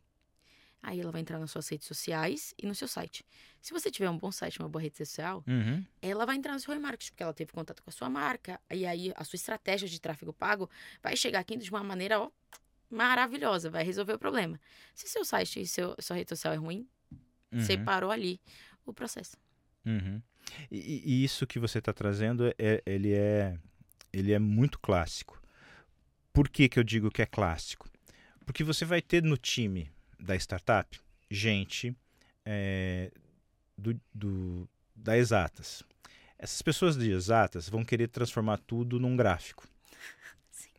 Aí ela vai entrar nas suas redes sociais e no seu site. Se você tiver um bom site, uma boa rede social, Uhum. ela vai entrar no seu remarketing, porque ela teve contato com a sua marca. E aí a sua estratégia de tráfego pago vai chegar aqui de uma maneira ó, maravilhosa, vai resolver o problema. Se seu site e seu, sua rede social é ruim, você Uhum. parou ali o processo. Uhum. E, e- e isso que você está trazendo, é, ele, é, ele é muito clássico. Por que, que eu digo que é clássico? Porque você vai ter no time da startup gente é, do, do- da exatas. Essas pessoas de exatas vão querer transformar tudo num gráfico.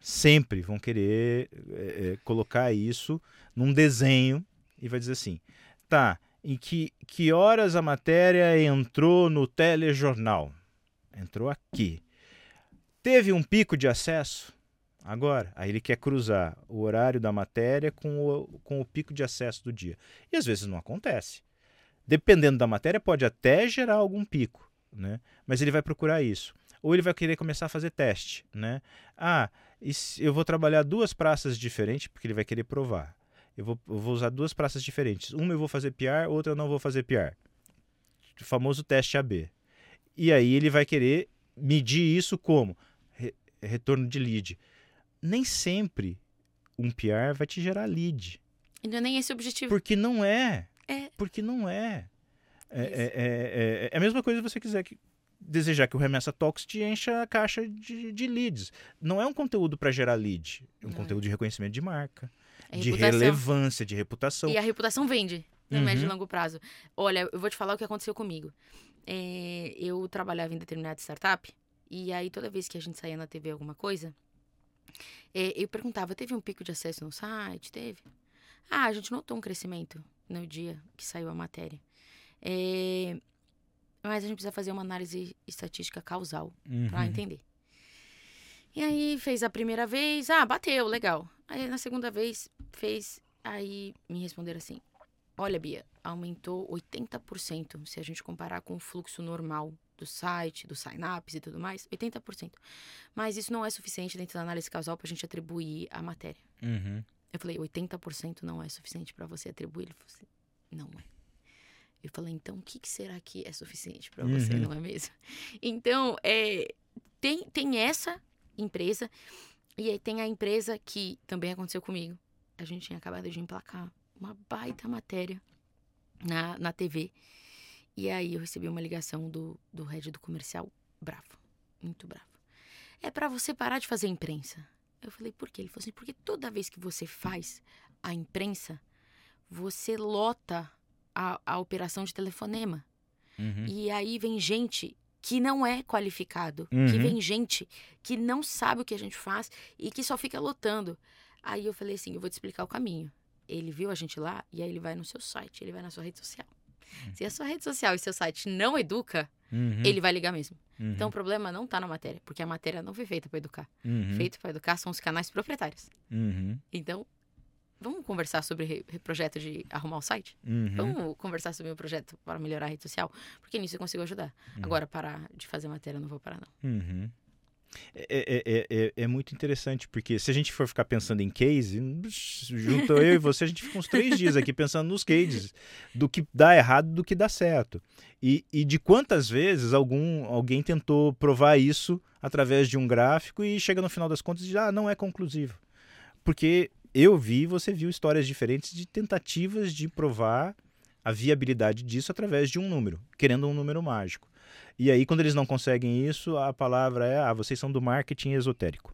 Sempre vão querer é, colocar isso num desenho e vai dizer assim: tá, em que, que horas a matéria entrou no telejornal? Entrou aqui. Teve um pico de acesso? Agora. Aí ele quer cruzar o horário da matéria com o, com o pico de acesso do dia. E às vezes não acontece. Dependendo da matéria, pode até gerar algum pico, né? Mas ele vai procurar isso. Ou ele vai querer começar a fazer teste, né? Ah, e eu vou trabalhar duas praças diferentes, porque ele vai querer provar. Eu vou, eu vou usar duas praças diferentes. Uma eu vou fazer PR, outra eu não vou fazer PR. O famoso teste AB. E aí ele vai querer medir isso como Re- retorno de lead. Nem sempre um PR vai te gerar lead. E não é nem esse o objetivo. Porque não é. É. Porque não é. É, é, é, é- é a mesma coisa se você quiser que, desejar que o Remessa Talks te encha a caixa de, de leads. Não é um conteúdo para gerar lead. É um Não é. conteúdo de reconhecimento de marca, É de reputação. relevância, de reputação. E a reputação vende no médio e Uhum. longo prazo. Olha, eu vou te falar o que aconteceu comigo. É, eu trabalhava em determinada startup e aí toda vez que a gente saía na TV alguma coisa, é, eu perguntava, teve um pico de acesso no site? Teve. Ah, a gente notou um crescimento no dia que saiu a matéria. É, mas a gente precisa fazer uma análise estatística causal pra Uhum. entender. E aí fez a primeira vez, ah, bateu, legal. Aí na segunda vez fez, aí me responderam assim: Olha, Bia, aumentou 80% se a gente comparar com o fluxo normal do site, dos sign-ups e tudo mais, 80%. Mas isso não é suficiente dentro da análise causal pra gente atribuir a matéria. Uhum. Eu falei, 80% não é suficiente pra você atribuir? Ele falou assim, não é. Eu falei, então o que, que será que é suficiente pra você, Uhum. não é mesmo? Então, é, tem, tem essa empresa e aí tem a empresa que também aconteceu comigo. A gente tinha acabado de emplacar uma baita matéria na, na TV. E aí eu recebi uma ligação do, do head do comercial, bravo, muito bravo. É pra você parar de fazer imprensa. Eu falei, por quê? Ele falou assim, porque toda vez que você faz a imprensa, você lota a, a operação de telefonema. Uhum. E aí vem gente que não é qualificado, que Uhum. vem gente que não sabe o que a gente faz e que só fica lotando. Aí eu falei assim, eu vou te explicar o caminho. Ele viu a gente lá e aí ele vai no seu site, ele vai na sua rede social. Se a sua rede social e seu site não educa, Uhum. ele vai ligar mesmo. Uhum. Então o problema não tá na matéria, porque a matéria não foi feita para educar. Uhum. Feito para educar são os canais proprietários. Uhum. Então, vamos conversar sobre re- re- projeto de arrumar o site? Uhum. Vamos conversar sobre o projeto para melhorar a rede social? Porque nisso eu consigo ajudar. Uhum. Agora, parar de fazer matéria, eu não vou parar, não. Uhum. É, é, é, é, é muito interessante, porque se a gente for ficar pensando em case, junto eu e você, a gente fica uns três dias aqui pensando nos cases, do que dá errado do que dá certo. E, e de quantas vezes algum, alguém tentou provar isso através de um gráfico e chega no final das contas e diz, ah, não é conclusivo. Porque eu vi, você viu histórias diferentes de tentativas de provar a viabilidade disso através de um número, querendo um número mágico. E aí, quando eles não conseguem isso, a palavra é: ah, vocês são do marketing esotérico.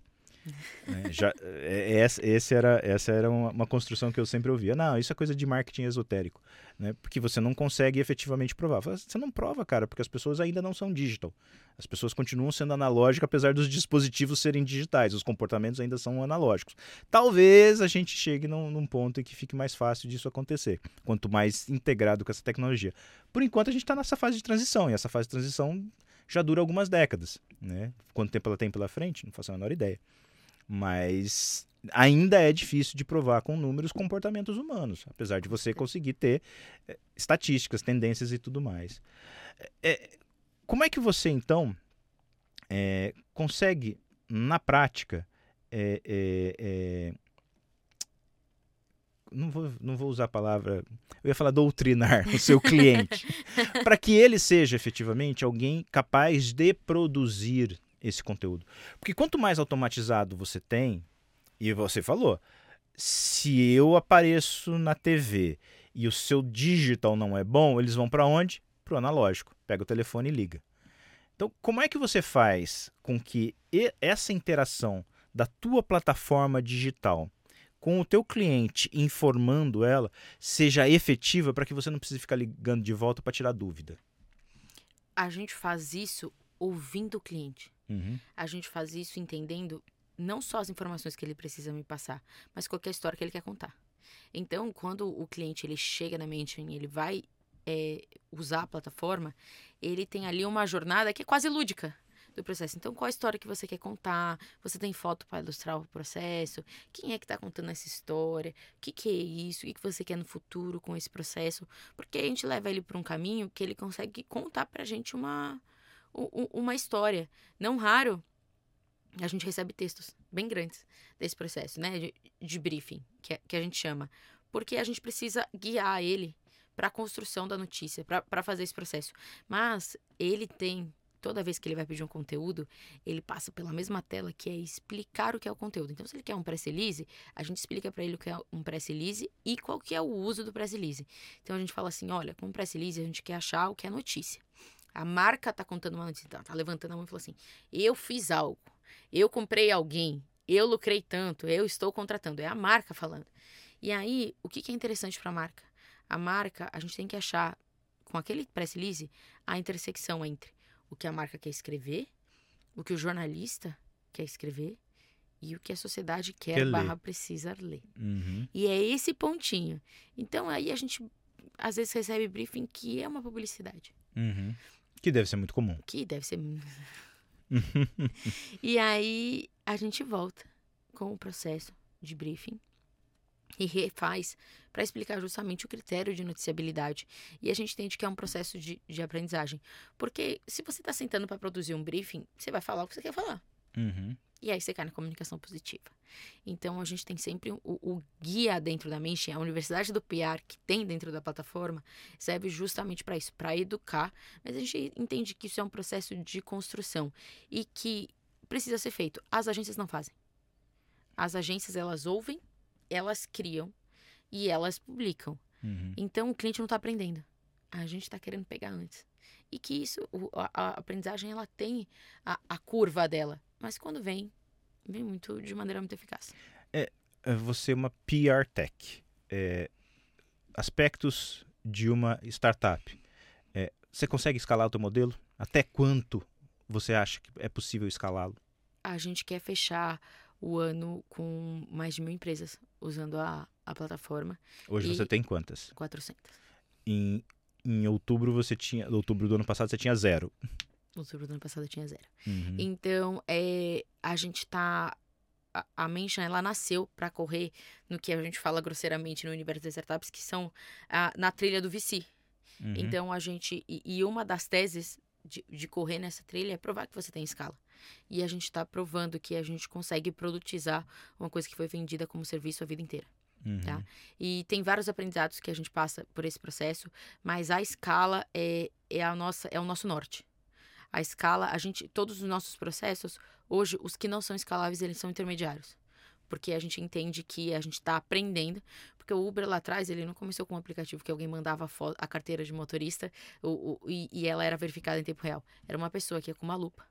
Né? Já, é, é, essa, esse era, essa era uma, uma construção que eu sempre ouvia. Não, isso é coisa de marketing esotérico. Né? Porque você não consegue efetivamente provar. Você não prova, cara, porque as pessoas ainda não são digital. As pessoas continuam sendo analógicas, apesar dos dispositivos serem digitais. Os comportamentos ainda são analógicos. Talvez a gente chegue num, num ponto em que fique mais fácil disso acontecer. Quanto mais integrado com essa tecnologia. Por enquanto, a gente está nessa fase de transição. E essa fase de transição já dura algumas décadas. Né? Quanto tempo ela tem pela frente? Não faço a menor ideia. Mas ainda é difícil de provar com números comportamentos humanos, apesar de você conseguir ter é, estatísticas, tendências e tudo mais. É, como é que você, então, é, consegue, na prática, é, não, vou, não vou usar a palavra, eu ia falar doutrinar o seu cliente, para que ele seja efetivamente alguém capaz de produzir esse conteúdo. Porque quanto mais automatizado você tem, e você falou, se eu apareço na TV e o seu digital não é bom, eles vão para onde? Para o analógico. Pega o telefone e liga. Então, como é que você faz com que essa interação da tua plataforma digital com o teu cliente informando ela seja efetiva para que você não precise ficar ligando de volta para tirar dúvida? A gente faz isso ouvindo o cliente. Uhum. A gente faz isso entendendo não só as informações que ele precisa me passar, mas qualquer história que ele quer contar. Então, quando o cliente ele chega na mente ele vai é, usar a plataforma, ele tem ali uma jornada que é quase lúdica do processo. Então, qual a história que você quer contar? Você tem foto para ilustrar o processo? Quem é que está contando essa história? O que, que é isso? O que, que você quer no futuro com esse processo? Porque a gente leva ele para um caminho que ele consegue contar para a gente uma, uma história. Não raro, a gente recebe textos bem grandes desse processo, né? De, de briefing, que, é, que a gente chama. Porque a gente precisa guiar ele para a construção da notícia, para fazer esse processo. Mas ele tem, toda vez que ele vai pedir um conteúdo, ele passa pela mesma tela que é explicar o que é o conteúdo. Então, se ele quer um press release, a gente explica para ele o que é um press release e qual que é o uso do press release. Então, a gente fala assim, olha, com o press release a gente quer achar o que é notícia. A marca tá contando uma notícia, tá, tá levantando a mão e falou assim, eu fiz algo eu comprei alguém, eu lucrei tanto, eu estou contratando. É a marca falando. E aí, o que, que é interessante para a marca? A marca, a gente tem que achar, com aquele press release, a intersecção entre o que a marca quer escrever, o que o jornalista quer escrever e o que a sociedade quer, quer barra precisa ler. Uhum. E é esse pontinho. Então, aí a gente, às vezes, recebe briefing que é uma publicidade. Uhum. Que deve ser muito comum. Que deve ser e aí a gente volta com o processo de briefing e refaz para explicar justamente o critério de noticiabilidade. E a gente entende que é um processo de, de aprendizagem. Porque se você está sentando para produzir um briefing, você vai falar o que você quer falar. Uhum. E aí você cai na comunicação positiva. Então a gente tem sempre o, o guia dentro da mente, a universidade do PR que tem dentro da plataforma, serve justamente para isso, para educar. Mas a gente entende que isso é um processo de construção e que precisa ser feito. As agências não fazem. As agências elas ouvem, elas criam e elas publicam. Uhum. Então o cliente não está aprendendo. A gente está querendo pegar antes. E que isso, a, a aprendizagem, ela tem a, a curva dela. Mas quando vem, vem muito de maneira muito eficaz. É, é você é uma PR tech. É, aspectos de uma startup. É, você consegue escalar o teu modelo? Até quanto você acha que é possível escalá-lo? A gente quer fechar o ano com mais de mil empresas usando a, a plataforma. Hoje você tem quantas? 400. Em, em outubro você tinha, outubro do ano passado você tinha zero. Outubro do ano passado eu tinha zero. Uhum. Então, é, a gente tá. A, a Mention, ela nasceu para correr no que a gente fala grosseiramente no universo das startups, que são a, na trilha do VC. Uhum. Então, a gente. E, e uma das teses de, de, correr nessa trilha é provar que você tem escala. E a gente está provando que a gente consegue produtizar uma coisa que foi vendida como serviço a vida inteira. Uhum. Tá? E tem vários aprendizados que a gente passa por esse processo, mas a escala é, é, a nossa, é o nosso norte a escala, a gente, todos os nossos processos, hoje, os que não são escaláveis, eles são intermediários. Porque a gente entende que a gente está aprendendo. Porque o Uber lá atrás, ele não começou com um aplicativo que alguém mandava a, a carteira de motorista o, o, e, e, ela era verificada em tempo real. Era uma pessoa que ia com uma lupa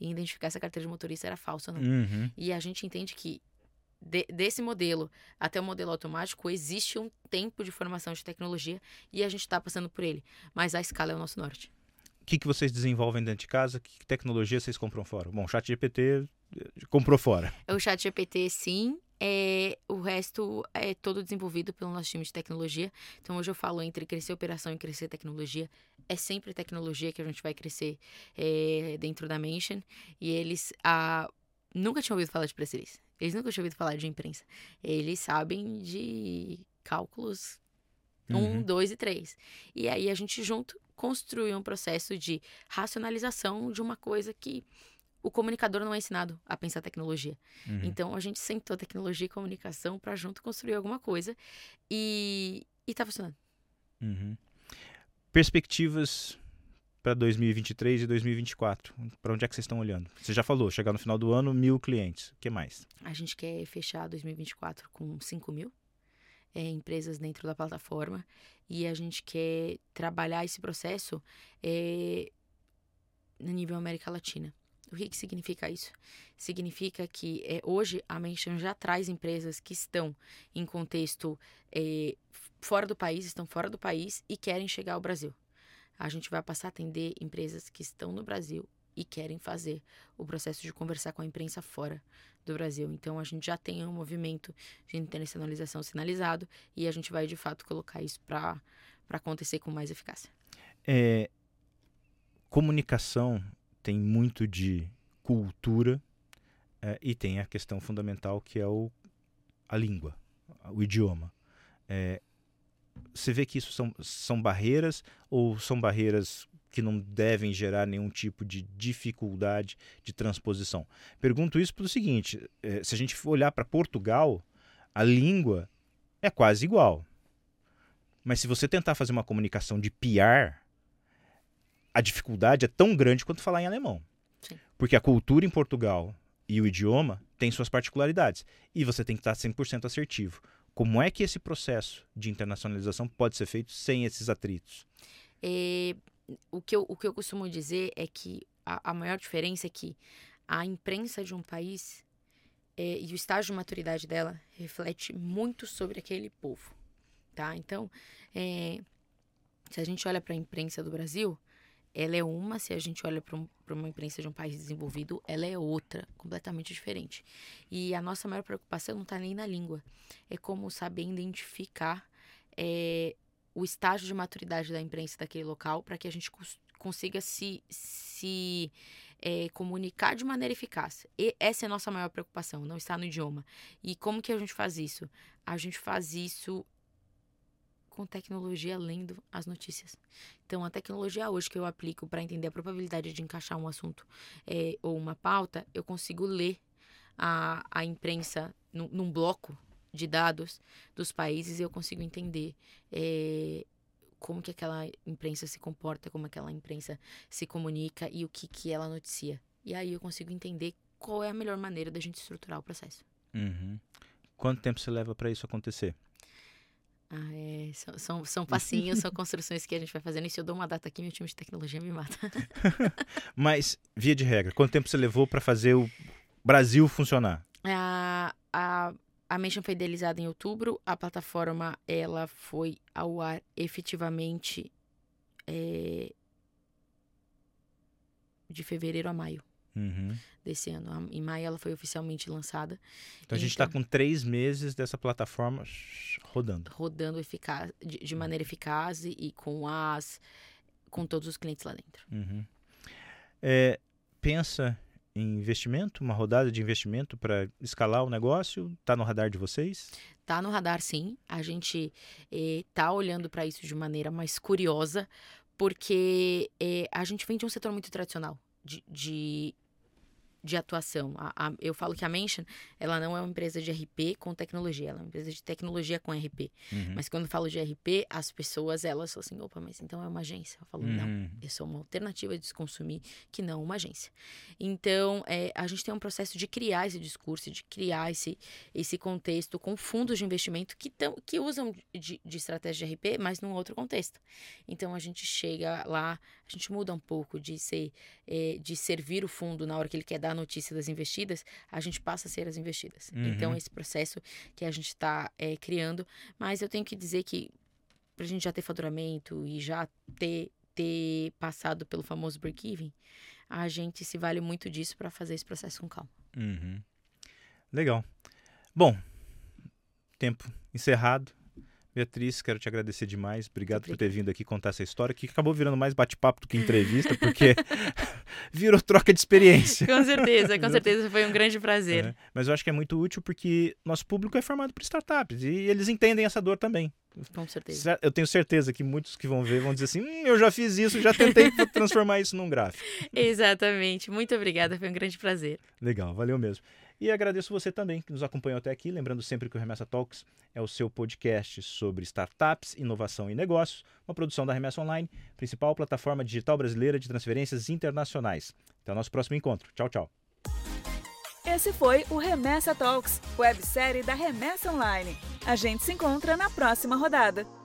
e identificar se a carteira de motorista era falsa ou não. Uhum. E a gente entende que de, desse modelo até o modelo automático, existe um tempo de formação de tecnologia e a gente está passando por ele. Mas a escala é o nosso norte que, que vocês desenvolvem dentro de casa? Que tecnologia vocês compram fora? Bom, o chat GPT eh, comprou fora. O chat GPT, sim. É, o resto é todo desenvolvido pelo nosso time de tecnologia. Então, hoje eu falo entre crescer operação e crescer tecnologia. É sempre tecnologia que a gente vai crescer é, dentro da Mention. E eles a, nunca tinham ouvido falar de press release. Eles nunca tinham ouvido falar de imprensa. Eles sabem de cálculos Uhum. um, dois e três. E aí a gente junto construiu um processo de racionalização de uma coisa que o comunicador não é ensinado a pensar tecnologia. Uhum. Então a gente sentou tecnologia e comunicação para junto construir alguma coisa e e tá funcionando. Uhum. Perspectivas para 2023 e 2024. Para onde é que vocês estão olhando? Você já falou, chegar no final do ano, mil clientes. O que mais? A gente quer fechar 2024 com 5 mil é, empresas dentro da plataforma e a gente quer trabalhar esse processo é, no nível América Latina. O que, que significa isso? Significa que é, hoje a Mention já traz empresas que estão em contexto é, fora do país, estão fora do país e querem chegar ao Brasil. A gente vai passar a atender empresas que estão no Brasil e querem fazer o processo de conversar com a imprensa fora do Brasil. Então a gente já tem um movimento de internacionalização sinalizado e a gente vai de fato colocar isso para acontecer com mais eficácia. É, comunicação tem muito de cultura é, e tem a questão fundamental que é o, a língua, o idioma. É, você vê que isso são, são barreiras ou são barreiras que não devem gerar nenhum tipo de dificuldade de transposição? Pergunto isso pelo seguinte: é, se a gente for olhar para Portugal, a língua é quase igual. Mas se você tentar fazer uma comunicação de PR, a dificuldade é tão grande quanto falar em alemão. Sim. Porque a cultura em Portugal e o idioma têm suas particularidades. E você tem que estar 100% assertivo. Como é que esse processo de internacionalização pode ser feito sem esses atritos? É, o, que eu, o que eu costumo dizer é que a, a maior diferença é que a imprensa de um país é, e o estágio de maturidade dela reflete muito sobre aquele povo, tá? Então, é, se a gente olha para a imprensa do Brasil, ela é uma, se a gente olha para um, uma imprensa de um país desenvolvido, ela é outra, completamente diferente. E a nossa maior preocupação não está nem na língua, é como saber identificar é, o estágio de maturidade da imprensa daquele local para que a gente cons consiga se, se é, comunicar de maneira eficaz. E essa é a nossa maior preocupação, não está no idioma. E como que a gente faz isso? A gente faz isso com tecnologia lendo as notícias. Então, a tecnologia hoje que eu aplico para entender a probabilidade de encaixar um assunto é, ou uma pauta, eu consigo ler a, a imprensa num, num bloco de dados dos países e eu consigo entender é, como que aquela imprensa se comporta, como aquela imprensa se comunica e o que, que ela noticia. E aí eu consigo entender qual é a melhor maneira da gente estruturar o processo. Uhum. Quanto tempo você leva para isso acontecer? Ah, é, são, são, são passinhos, são construções que a gente vai fazendo. E se eu dou uma data aqui, meu time de tecnologia me mata. Mas, via de regra, quanto tempo você levou para fazer o Brasil funcionar? A, a, a Mention foi idealizada em outubro. A plataforma ela foi ao ar efetivamente é, de fevereiro a maio Uhum. desse ano. Em maio ela foi oficialmente lançada. Então a gente está com três meses dessa plataforma rodando. Rodando eficaz, de, de maneira eficaz e, e com as com todos os clientes lá dentro. Uhum. É, pensa em investimento, uma rodada de investimento para escalar o negócio? Está no radar de vocês? Tá no radar, sim. A gente eh, tá olhando para isso de maneira mais curiosa, porque eh, a gente vem de um setor muito tradicional de, de, de atuação. A, a, eu falo que a Mention, ela não é uma empresa de RP com tecnologia, ela é uma empresa de tecnologia com RP. Uhum. Mas quando eu falo de RP, as pessoas, elas falam assim, opa, mas então é uma agência. Eu falo, não, Uhum. eu sou uma alternativa de consumir que não uma agência. Então, é, a gente tem um processo de criar esse discurso, de criar esse, esse contexto com fundos de investimento que, tão, que usam de, de estratégia de RP, mas num outro contexto. Então, a gente chega lá, a gente muda um pouco de ser, é, de servir o fundo na hora que ele quer dar a notícia das investidas, a gente passa a ser as investidas. Uhum. Então, esse processo que a gente está é, criando, mas eu tenho que dizer que para a gente já ter faturamento e já ter, ter passado pelo famoso break-even, a gente se vale muito disso para fazer esse processo com calma. Uhum. Legal. Bom, tempo encerrado. Beatriz, quero te agradecer demais. Obrigado por ter vindo aqui contar essa história, que acabou virando mais bate-papo do que entrevista, porque virou troca de experiência. Com certeza, com certeza. Foi um grande prazer. É, mas eu acho que é muito útil porque nosso público é formado por startups e eles entendem essa dor também. Com certeza. Eu tenho certeza que muitos que vão ver vão dizer assim: hum, eu já fiz isso, já tentei transformar isso num gráfico. Exatamente. Muito obrigada, foi um grande prazer. Legal, valeu mesmo. E agradeço você também que nos acompanhou até aqui. Lembrando sempre que o Remessa Talks é o seu podcast sobre startups, inovação e negócios, uma produção da Remessa Online, principal plataforma digital brasileira de transferências internacionais. Até o nosso próximo encontro. Tchau, tchau. Esse foi o Remessa Talks, websérie da Remessa Online. A gente se encontra na próxima rodada.